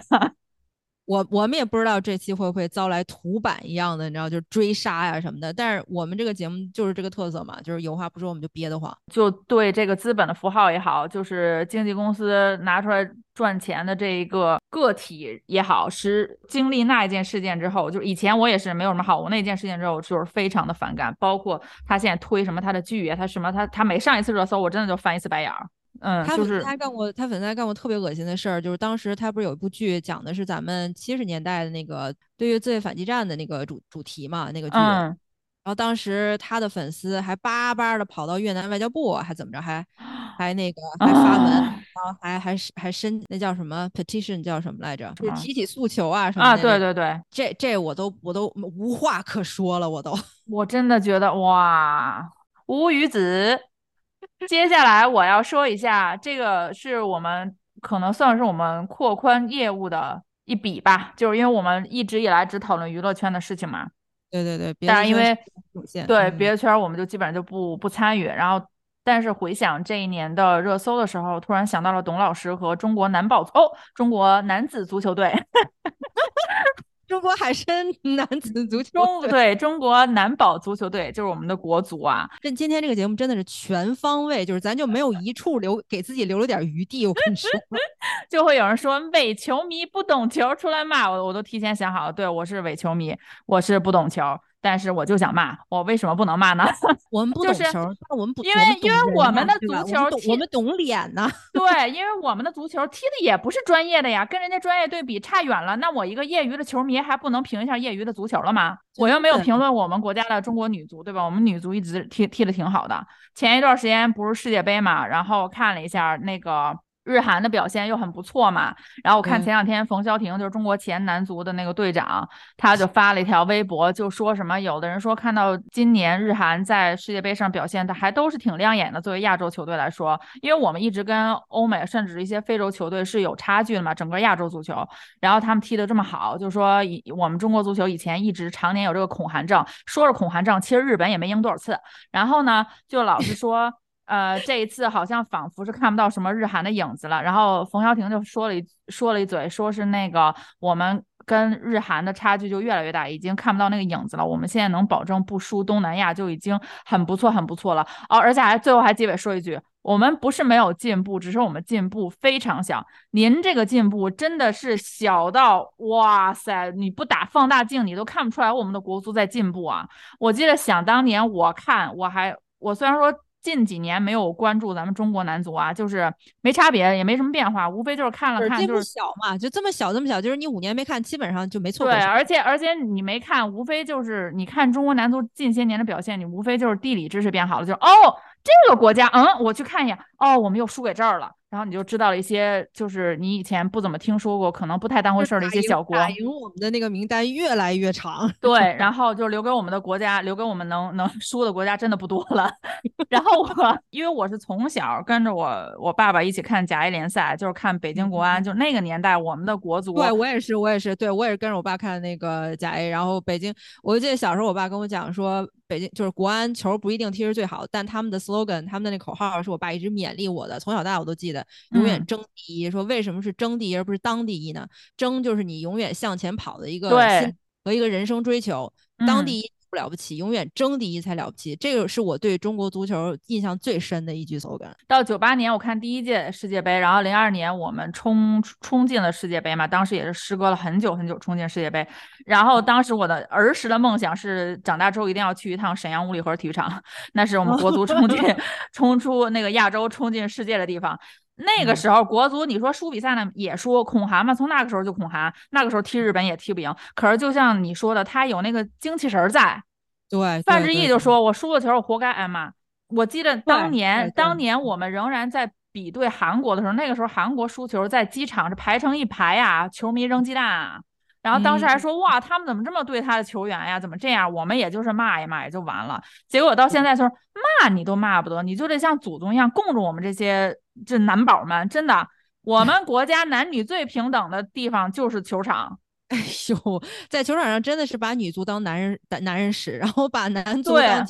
我我们也不知道这期会不会遭来土版一样的，你知道，就追杀呀什么的。但是我们这个节目就是这个特色嘛，就是有话不说我们就憋得慌。就对这个资本的符号也好，就是经纪公司拿出来赚钱的这一个个体也好，是经历那一件事件之后，就以前我也是没有什么好，我那件事件之后就是非常的反感，包括他现在推什么他的剧啊，他什么他他每上一次热搜，我真的就翻一次白眼儿。嗯，他粉丝就是还干过，他粉丝还干过特别恶心的事儿，就是当时他不是有一部剧讲的是咱们七十年代的那个对于自卫反击战的那个主主题嘛，那个剧。嗯，然后当时他的粉丝还巴巴的跑到越南外交部，还怎么着，还 还那个还发文，啊然后还还是还申那叫什么 petition 叫什么来着？就是啊提起诉求啊什么啊，的。对对对，这这我都我都无话可说了，我都。我真的觉得哇，无语子。接下来我要说一下，这个是我们可能算是我们扩宽业务的一笔吧，就是因为我们一直以来只讨论娱乐圈的事情嘛。对对对，别但是因为对嗯。别的圈儿我们就基本上就不不参与，然后但是回想这一年的热搜的时候，突然想到了董老师和中国男宝哦，中国男子足球队，中国海参男子足球队。中对中国男宝足球队就是我们的国足啊，这今天这个节目真的是全方位，就是咱就没有一处留给自己留了点余地。我跟你说，就会有人说伪球迷不懂球出来骂我，我都提前想好了，对我是伪球迷，我是不懂球，但是我就想骂，我为什么不能骂呢？我们不就是懂球，但我们不，因为因为我们的足球踢我们懂我们懂脸呢。对，因为我们的足球踢的也不是专业的呀，跟人家专业对比差远了。那我一个业余的球迷还不能评一下业余的足球了吗？我又没有评论我们国家的中国女足，对吧？我们女足一直踢踢的挺好的。前一段时间不是世界杯嘛，然后看了一下那个。日韩的表现又很不错嘛，然后我看嗯。前两天冯潇霆就是中国前男足的那个队长，他就发了一条微博，就说什么有的人说看到今年日韩在世界杯上表现的还都是挺亮眼的，作为亚洲球队来说，因为我们一直跟欧美甚至一些非洲球队是有差距的嘛，整个亚洲足球，然后他们踢得这么好，就说以我们中国足球以前一直常年有这个恐韩症，说是恐韩症，其实日本也没赢多少次，然后呢就老是说。呃，这一次好像仿佛是看不到什么日韩的影子了。然后冯潇霆就说了一说了一嘴，说是那个我们跟日韩的差距就越来越大，已经看不到那个影子了。我们现在能保证不输东南亚就已经很不错，很不错了。哦，而且还最后还结尾说一句，我们不是没有进步，只是我们进步非常小。您这个进步真的是小到哇塞，你不打放大镜你都看不出来我们的国足在进步啊！我记得想当年我看我还我虽然说。近几年没有关注咱们中国男足啊，就是没差别，也没什么变化，无非就是看了看，就是小嘛，就这么小这么小，就是你五年没看，基本上就没错。对，而且而且你没看，无非就是你看中国男足近些年的表现，你无非就是地理知识变好了，就是哦，这个国家，嗯，我去看一眼，哦，我们又输给这儿了。然后你就知道了一些，就是你以前不怎么听说过，可能不太当回事儿的一些小国。打赢我们的那个名单越来越长。对，然后就留给我们的国家，留给我们能能 输的国家真的不多了。然后我因为我是从小跟着我我爸爸一起看甲 A 联赛，就是看北京国安，就那个年代我们的国足。对我也是，我也是，对我也是跟着我爸看那个甲 A。然后北京，我就记得小时候我爸跟我讲说。北京就是国安球不一定踢是最好，但他们的 slogan，他们的那口号是我爸一直勉励我的，从小到大我都记得，永远争第一。说为什么是争第一而不是当第一呢？争就是你永远向前跑的一个心和一个人生追求，当第一。不了不起，永远争第一才了不起。这个是我对中国足球印象最深的一句 slogan。到九八年，我看第一届世界杯，然后零二年我们冲冲进了世界杯嘛，当时也是时隔了很久很久冲进世界杯。然后当时我的儿时的梦想是长大之后一定要去一趟沈阳五里河体育场，那是我们国足冲进 冲出那个亚洲冲进世界的地方。那个时候国足，你说输比赛呢也输，恐韩嘛，从那个时候就恐韩，那个时候踢日本也踢不赢。可是就像你说的，他有那个精气神在。对，范志毅就说：“我输了球，我活该挨骂。”我记得当年，当年我们仍然在比对韩国的时候，那个时候韩国输球在机场是排成一排呀，球迷扔鸡蛋啊。然后当时还说：“哇，他们怎么这么对他的球员呀？怎么这样？”我们也就是骂一骂也就完了。结果到现在就是骂你都骂不得，你就得像祖宗一样供着我们这些。这男宝们真的，我们 国家男女最平等的地方就是球场。哎呦，在球场上真的是把女足当男人男男人使，然后把男足当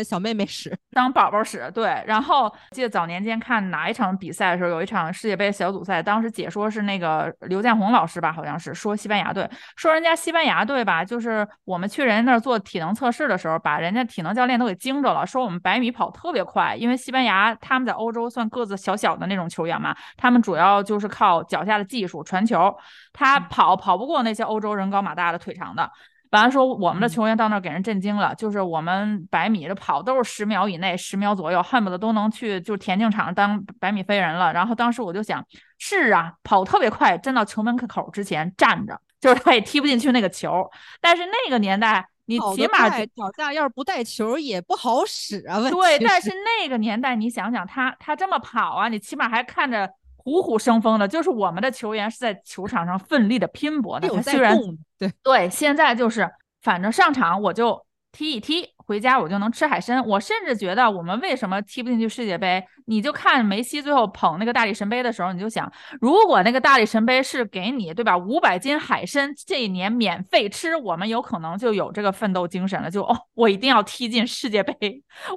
小妹妹使，当宝宝使。对，然后记得早年间看哪一场比赛的时候，有一场世界杯小组赛，当时解说是那个刘建宏老师吧，好像是说西班牙队，说人家西班牙队吧，就是我们去人家那儿做体能测试的时候，把人家体能教练都给惊着了，说我们百米跑特别快，因为西班牙他们在欧洲算个子小小的那种球员嘛，他们主要就是靠脚下的技术传球，他跑跑不过那些欧洲人高马大的腿长的。完了说，我们的球员到那儿给人震惊了，就是我们百米的跑都是十秒以内，十秒左右，恨不得都能去就田径场当百米飞人了。然后当时我就想，是啊，跑特别快，站到球门口之前站着，就是他也踢不进去那个球。但是那个年代，你起码脚下要是不带球也不好使啊。对，但是那个年代，你想想他他这么跑啊，你起码还看着。虎虎生风的，就是我们的球员是在球场上奋力的拼搏的。虽然对对，现在就是反正上场我就踢一踢。回家我就能吃海参，我甚至觉得我们为什么踢不进去世界杯？你就看梅西最后捧那个大力神杯的时候，你就想，如果那个大力神杯是给你，对吧？五百斤海参这一年免费吃，我们有可能就有这个奋斗精神了，就哦，我一定要踢进世界杯，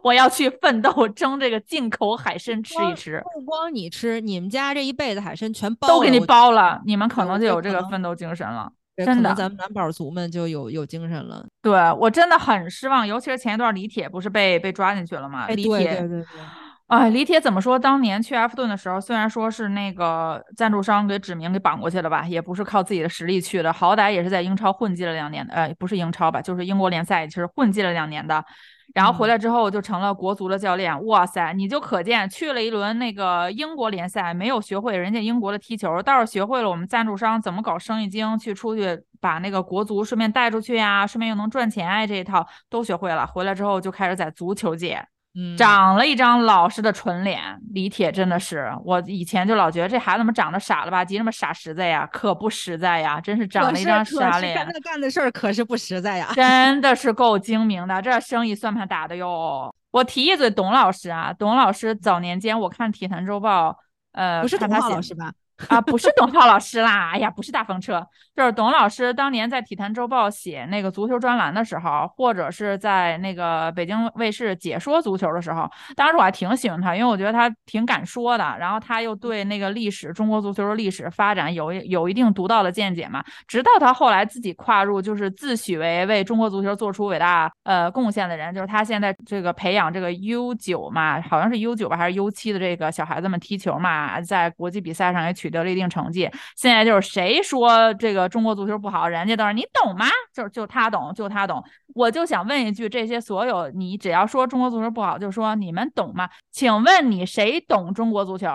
我要去奋斗争这个进口海参吃一吃。不光你吃，你们家这一辈子海参全包都给你包了，你们可能就有这个奋斗精神了。真的，咱们男宝族们就有有精神了。对我真的很失望，尤其是前一段李铁不是被被抓进去了吗？李铁，对对对。哎，李铁怎么说？当年去埃弗顿的时候，虽然说是那个赞助商给指名给绑过去了吧，也不是靠自己的实力去的，好歹也是在英超混迹了两年的，呃，不是英超吧，就是英国联赛，其实混迹了两年的。然后回来之后就成了国足的教练，哇塞，你就可见去了一轮那个英国联赛，没有学会人家英国的踢球，倒是学会了我们赞助商怎么搞生意经，去出去把那个国足顺便带出去呀，顺便又能赚钱啊，这一套都学会了。回来之后就开始在足球界。长了一张老实的纯脸，李铁真的是，我以前就老觉得这孩子怎么长得傻了吧唧，那么傻实在呀，可不实在呀，真是长了一张傻脸。干干的事儿可是不实在呀，真的是够精明的，这生意算盘打的哟。我提一嘴，董老师啊，董老师早年间我看《体坛周报》，呃，不是董老师吧？啊，不是董浩老师啦，哎呀，不是大风车，就是董老师当年在《体坛周报》写那个足球专栏的时候，或者是在那个北京卫视解说足球的时候，当时我还挺喜欢他，因为我觉得他挺敢说的，然后他又对那个历史、中国足球的历史发展有有一定独到的见解嘛。直到他后来自己跨入，就是自诩为为中国足球做出伟大呃贡献的人，就是他现在这个培养这个 U 九嘛，好像是 U 九吧，还是 U 七的这个小孩子们踢球嘛，在国际比赛上也取。取得了一定成绩，现在就是谁说这个中国足球不好，人家都是你懂吗？就就他懂，就他懂。我就想问一句，这些所有你只要说中国足球不好，就说你们懂吗？请问你谁懂中国足球？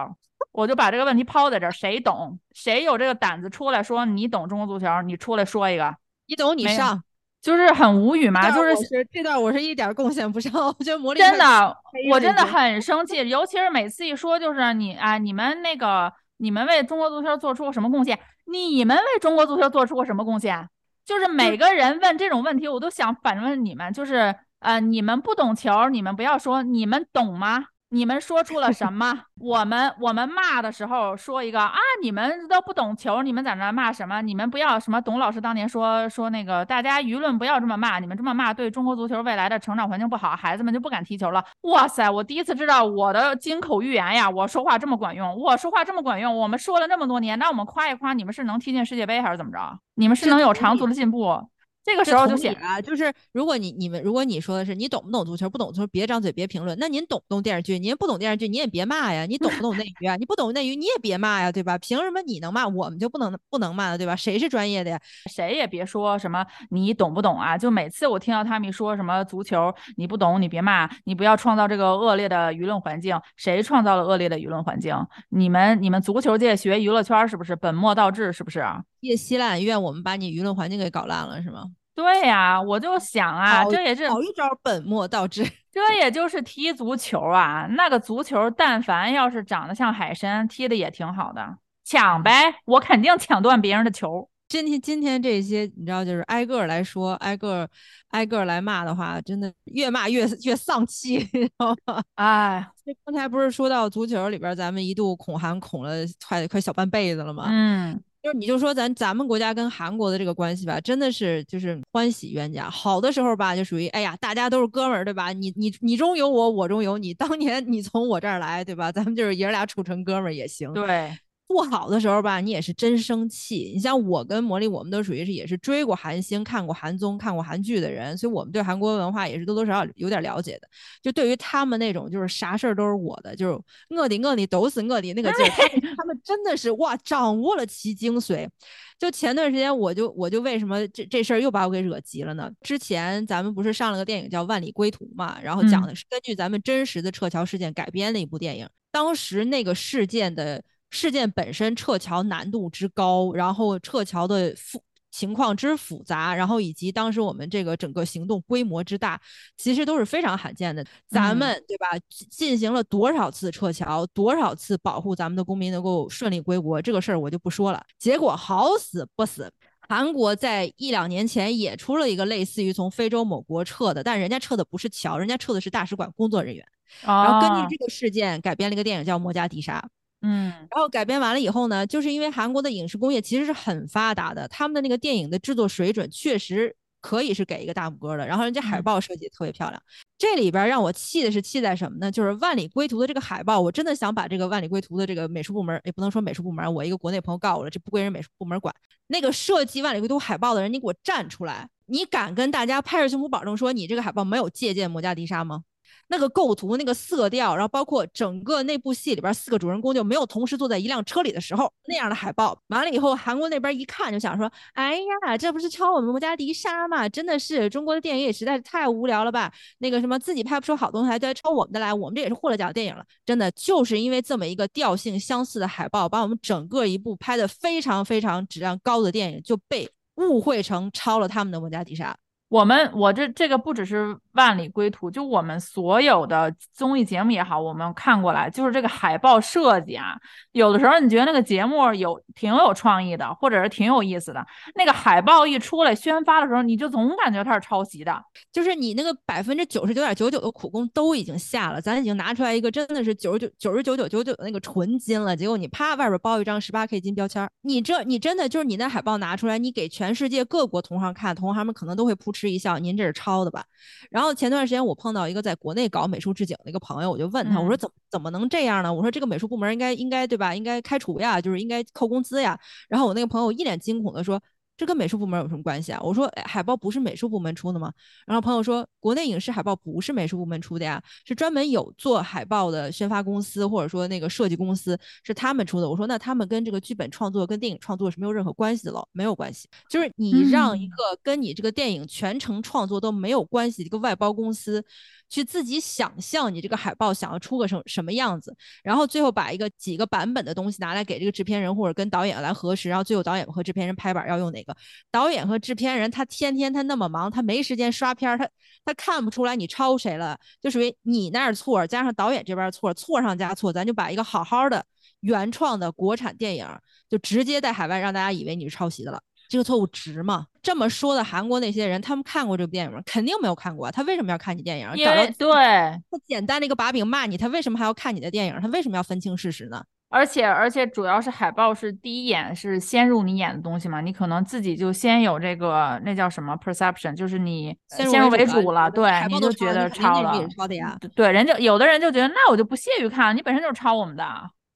我就把这个问题抛在这儿，谁懂？谁有这个胆子出来说你懂中国足球？你出来说一个，你懂你上，就是很无语嘛。就是这段我是一点贡献不上，我觉得魔力真的，我真的很生气，尤其是每次一说就是你啊，你们那个。你们为中国足球做出过什么贡献？你们为中国足球做出过什么贡献？就是每个人问这种问题，我都想反问你们，就是呃，你们不懂球，你们不要说，你们懂吗？你们说出了什 么？我们我们骂的时候说一个啊，你们都不懂球，你们在那骂什么？你们不要什么？董老师当年说说那个，大家舆论不要这么骂，你们这么骂对中国足球未来的成长环境不好，孩子们就不敢踢球了。哇塞，我第一次知道我的金口玉言呀，我说话这么管用，我说话这么管用。我们说了那么多年，那我们夸一夸你们是能踢进世界杯还是怎么着？你们是能有长足的进步？这个时候就写啊，就是如果你你们如果你说的是你懂不懂足球，不懂足球别张嘴别评论。那您懂不懂电视剧？您不懂电视剧你也别骂呀。你懂不懂内娱啊？你不懂内娱你也别骂呀，对吧？凭什么你能骂我们就不能不能骂了？对吧？谁是专业的呀？谁也别说什么你懂不懂啊？就每次我听到他们说什么足球你不懂你别骂，你不要创造这个恶劣的舆论环境。谁创造了恶劣的舆论环境？你们你们足球界学娱乐圈是不是本末倒置？是不是啊？越稀烂怨我们把你舆论环境给搞烂了是吗？对呀，我就想啊，这也是好一招本末倒置。这也就是踢足球啊，那个足球，但凡要是长得像海参，踢的也挺好的。抢呗，我肯定抢断别人的球。今天今天这些，你知道，就是挨个来说，挨个挨个来骂的话，真的越骂越越丧气，你知道吗？哎，刚才不是说到足球里边，咱们一度恐韩恐了快快小半辈子了吗？嗯。就是你就说咱咱们国家跟韩国的这个关系吧，真的是就是欢喜冤家。好的时候吧，就属于哎呀，大家都是哥们儿，对吧？你你你中有我，我中有你。当年你从我这儿来，对吧？咱们就是爷俩处成哥们儿也行。对。不好的时候吧，你也是真生气。你像我跟魔力，我们都属于是也是追过韩星、看过韩综、看过韩剧的人，所以我们对韩国文化也是多多少少有点了解的。就对于他们那种就是啥事儿都是我的，就是我的我的都是我的那个劲儿，他们 真的是哇，掌握了其精髓。就前段时间，我就我就为什么这这事儿又把我给惹急了呢？之前咱们不是上了个电影叫《万里归途》嘛，然后讲的是根据咱们真实的撤侨事件改编的一部电影。当时那个事件的。事件本身撤侨难度之高，然后撤侨的复情况之复杂，然后以及当时我们这个整个行动规模之大，其实都是非常罕见的。咱们对吧？进行了多少次撤侨，多少次保护咱们的公民能够顺利归国，这个事儿我就不说了。结果好死不死，韩国在一两年前也出了一个类似于从非洲某国撤的，但人家撤的不是侨，人家撤的是大使馆工作人员。然后根据这个事件改编了一个电影叫《莫加迪沙》。嗯，然后改编完了以后呢，就是因为韩国的影视工业其实是很发达的，他们的那个电影的制作水准确实可以是给一个大拇哥的。然后人家海报设计特别漂亮，这里边让我气的是气在什么呢？就是《万里归途》的这个海报，我真的想把这个《万里归途》的这个美术部门，也不能说美术部门，我一个国内朋友告我了，这不归人美术部门管。那个设计《万里归途》海报的人，你给我站出来，你敢跟大家拍着胸脯保证说你这个海报没有借鉴《摩加迪沙》吗？那个构图、那个色调，然后包括整个那部戏里边四个主人公就没有同时坐在一辆车里的时候，那样的海报完了以后，韩国那边一看就想说：“哎呀，这不是抄我们摩加迪沙吗？真的是中国的电影也实在是太无聊了吧？那个什么自己拍不出好东西还在抄我们的来，我们这也是获了奖电影了。真的就是因为这么一个调性相似的海报，把我们整个一部拍的非常非常质量高的电影就被误会成抄了他们的摩加迪沙。”我们我这这个不只是万里归途，就我们所有的综艺节目也好，我们看过来就是这个海报设计啊，有的时候你觉得那个节目有挺有创意的，或者是挺有意思的，那个海报一出来宣发的时候，你就总感觉它是抄袭的，就是你那个百分之九十九点九九的苦功都已经下了，咱已经拿出来一个真的是九十九九十九九九九的那个纯金了，结果你啪外边包一张十八 K 金标签，你这你真的就是你那海报拿出来，你给全世界各国同行看，同行们可能都会扑哧一笑，您这是抄的吧？然后前段时间我碰到一个在国内搞美术置景的一个朋友，我就问他，我说怎么怎么能这样呢？我说这个美术部门应该应该对吧？应该开除呀，就是应该扣工资呀。然后我那个朋友一脸惊恐的说。这跟美术部门有什么关系啊？我说海报不是美术部门出的吗？然后朋友说，国内影视海报不是美术部门出的呀，是专门有做海报的宣发公司或者说那个设计公司是他们出的。我说那他们跟这个剧本创作跟电影创作是没有任何关系的了，没有关系。就是你让一个跟你这个电影全程创作都没有关系的一个外包公司。去自己想象你这个海报想要出个什什么样子，然后最后把一个几个版本的东西拿来给这个制片人或者跟导演来核实，然后最后导演和制片人拍板要用哪个。导演和制片人他天天他那么忙，他没时间刷片儿，他他看不出来你抄谁了，就属于你那儿错加上导演这边错，错上加错，咱就把一个好好的原创的国产电影就直接在海外让大家以为你是抄袭的了。这个错误值吗？这么说的韩国那些人，他们看过这部电影吗？肯定没有看过。他为什么要看你电影？因为对，他简单的一个把柄骂你，他为什么还要看你的电影？他为什么要分清事实呢？而且而且主要是海报是第一眼是先入你眼的东西嘛，你可能自己就先有这个那叫什么 perception，就是你先入为主了，对，你就觉得抄了。抄的呀？对，人家有的人就觉得那我就不屑于看，你本身就是抄我们的。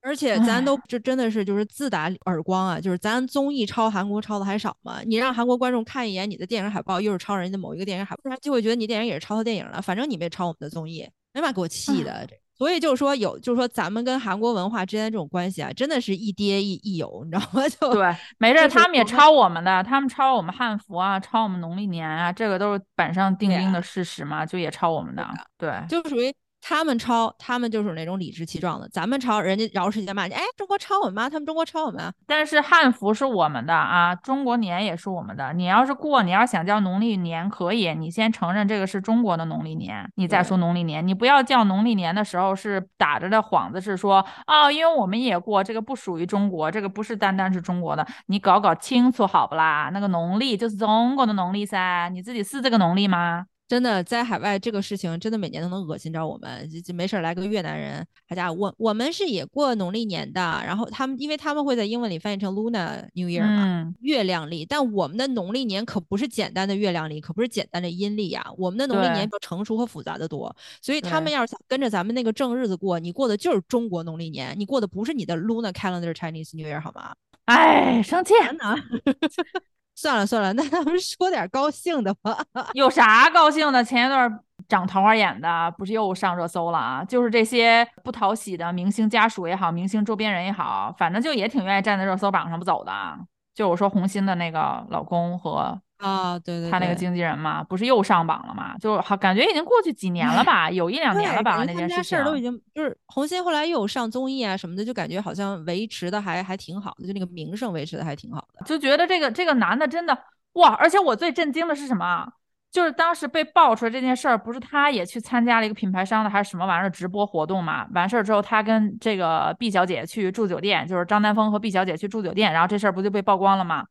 而且咱都这真的是就是自打耳光啊！就是咱综艺抄韩国抄的还少吗？你让韩国观众看一眼你的电影海报，又是抄人家某一个电影海报，他就会觉得你电影也是抄他电影了。反正你没抄我们的综艺，哎妈给我气的！所以就是说有，就是说咱们跟韩国文化之间这种关系啊，真的是一爹一一友，你知道吗？就对，没事，他们也抄我们的，他们抄我们汉服啊，抄我们农历年啊，这个都是板上钉钉的事实嘛，就也抄我们的，对，就属于。他们抄，他们就是那种理直气壮的。咱们抄，人家饶世界骂你，哎，中国抄我们吗？他们中国抄我们。但是汉服是我们的啊，中国年也是我们的。你要是过，你要想叫农历年可以，你先承认这个是中国的农历年，你再说农历年。你不要叫农历年的时候是打着的幌子是说，哦，因为我们也过，这个不属于中国，这个不是单单是中国的，你搞搞清楚好不啦？那个农历就是中国的农历噻，你自己是这个农历吗？真的在海外这个事情，真的每年都能恶心着我们。就就没事来个越南人，好家伙我我们是也过农历年的，然后他们因为他们会在英文里翻译成 Luna New Year 嘛，月亮历。但我们的农历年可不是简单的月亮历，可不是简单的阴历呀。我们的农历年比成熟和复杂的多。所以他们要是想跟着咱们那个正日子过，你过的就是中国农历年，你过的不是你的 Luna Calendar Chinese New Year 好吗？哎，生气呢。算了算了，那咱们说点高兴的吧。有啥高兴的？前一段长桃花眼的不是又上热搜了啊？就是这些不讨喜的明星家属也好，明星周边人也好，反正就也挺愿意站在热搜榜上不走的。就我说红心的那个老公和。啊，对对，他那个经纪人嘛，不是又上榜了嘛？就好感觉已经过去几年了吧，有一两年了吧，那件事情都已经就是红心后来又有上综艺啊什么的，就感觉好像维持的还还挺好的，就那个名声维持的还挺好的。就觉得这个这个男的真的哇！而且我最震惊的是什么？就是当时被爆出来这件事儿，不是他也去参加了一个品牌商的还是什么玩意儿直播活动嘛？完事儿之后，他跟这个 B 小姐去住酒店，就是张丹峰和 B 小姐去住酒店，然后这事儿不就被曝光了吗？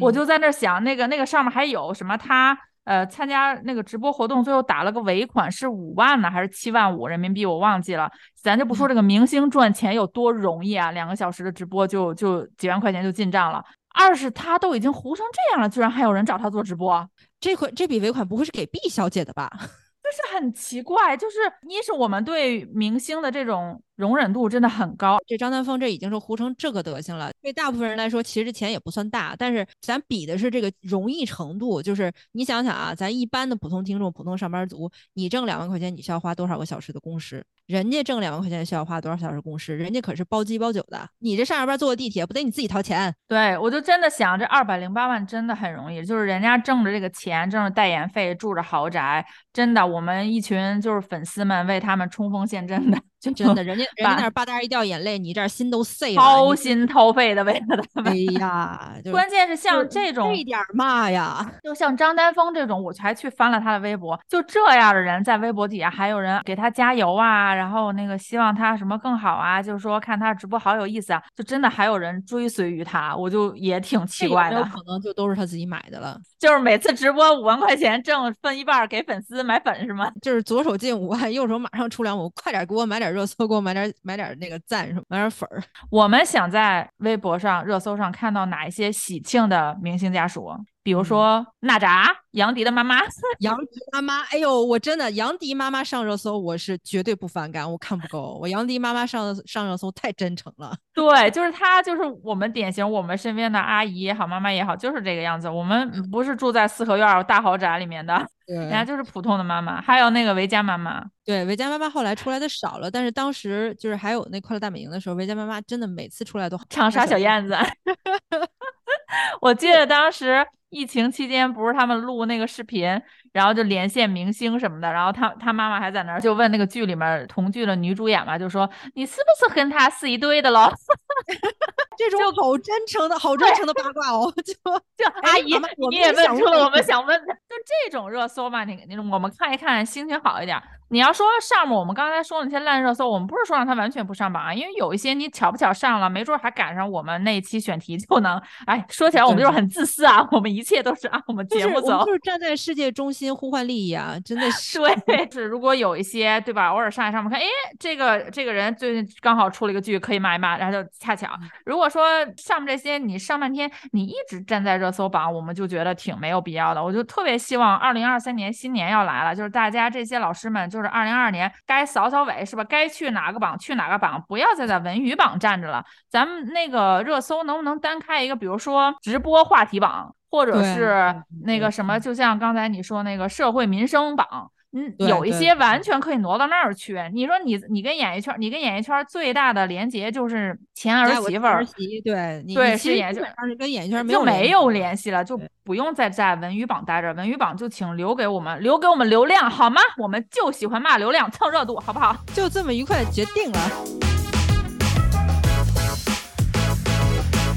我就在那想，那个那个上面还有什么？他呃参加那个直播活动，最后打了个尾款是五万呢，还是七万五人民币？我忘记了。咱就不说这个明星赚钱有多容易啊，两个小时的直播就就几万块钱就进账了。二是他都已经糊成这样了，居然还有人找他做直播，这款这笔尾款不会是给 B 小姐的吧？就是很奇怪，就是一是我们对明星的这种。容忍度真的很高，这张丹峰这已经是糊成这个德行了。对大部分人来说，其实这钱也不算大，但是咱比的是这个容易程度。就是你想想啊，咱一般的普通听众、普通上班族，你挣两万块钱，你需要花多少个小时的工时？人家挣两万块钱需要花多少小时工时？人家可是包机包酒的，你这上下班坐个地铁不得你自己掏钱？对我就真的想，这二百零八万真的很容易，就是人家挣着这个钱，挣着代言费，住着豪宅，真的，我们一群就是粉丝们为他们冲锋陷阵的。就真的，人家人家那儿吧嗒一掉眼泪，你这儿心都碎了，掏心掏肺的为了他们。哎呀，就关键是像这种这点儿嘛呀，就像张丹峰这种，我还去翻了他的微博，就这样的人在微博底下还有人给他加油啊，然后那个希望他什么更好啊，就是说看他直播好有意思啊，就真的还有人追随于他，我就也挺奇怪的。有可能就都是他自己买的了？就是每次直播五万块钱挣分一半儿给粉丝买粉是吗？就是左手进五万，右手马上出两五，快点给我买点热搜，给我买点买点那个赞，什么买点粉儿。我们想在微博上、热搜上看到哪一些喜庆的明星家属，比如说娜扎、杨迪的妈妈。杨迪妈妈，哎呦，我真的杨迪妈妈上热搜，我是绝对不反感，我看不够。我杨迪妈妈上上热搜太真诚了，对，就是她，就是我们典型，我们身边的阿姨也好，妈妈也好，就是这个样子。我们不是住在四合院儿大豪宅里面的，人家就是普通的妈妈。还有那个维嘉妈妈，对，维嘉妈妈后来出来的少了，但是当时就是还有那快乐大本营的时候，维嘉妈妈真的每次出来都长沙小燕子。我记得当时疫情期间，不是他们录那个视频，然后就连线明星什么的，然后他他妈妈还在那儿就问那个剧里面同剧的女主演嘛，就说你是不是跟他是一对的喽？这种好真诚的好真诚的八卦哦，就就哎阿姨妈妈，我你也问出了我们想问的，就这种热搜嘛，你你我们看一看，心情好一点。你要说上面我们刚才说的那些烂热搜，我们不是说让它完全不上榜啊，因为有一些你巧不巧上了，没准还赶上我们那一期选题就能。哎，说起来我们就是很自私啊，我们一切都是按我们节目走就。是站在世界中心呼唤利益啊，真的是。对，是如果有一些对吧，偶尔上一上面看，哎，这个这个人最近刚好出了一个剧，可以骂一骂，然后就恰巧。如果说上面这些你上半天你一直站在热搜榜，我们就觉得挺没有必要的。我就特别希望二零二三年新年要来了，就是大家这些老师们，就是二零二二年该扫扫尾是吧？该去哪个榜去哪个榜，不要再在文娱榜站着了。咱们那个热搜能不能单开一个，比如说直播话题榜，或者是那个什么，就像刚才你说那个社会民生榜。嗯，有一些完全可以挪到那儿去。你说你你跟演艺圈，你跟演艺圈最大的连接就是前儿媳妇儿对其实是演艺圈是跟演艺圈没就没有有联系了联系了，就不用再在文娱榜待着。文娱榜就请留给我们，留给我们流量好吗？我们就喜欢骂流量蹭热度，好不好？就这么愉快的决定了。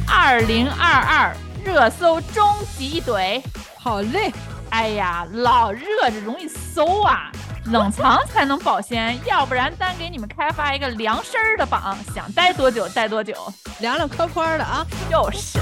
二零二二热搜终极怼，好嘞，哎呀，老热着容易馊啊，冷藏才能保鲜，要不然单给你们开发一个凉身儿的榜，想待多久待多久。凉凉快快的啊。就是。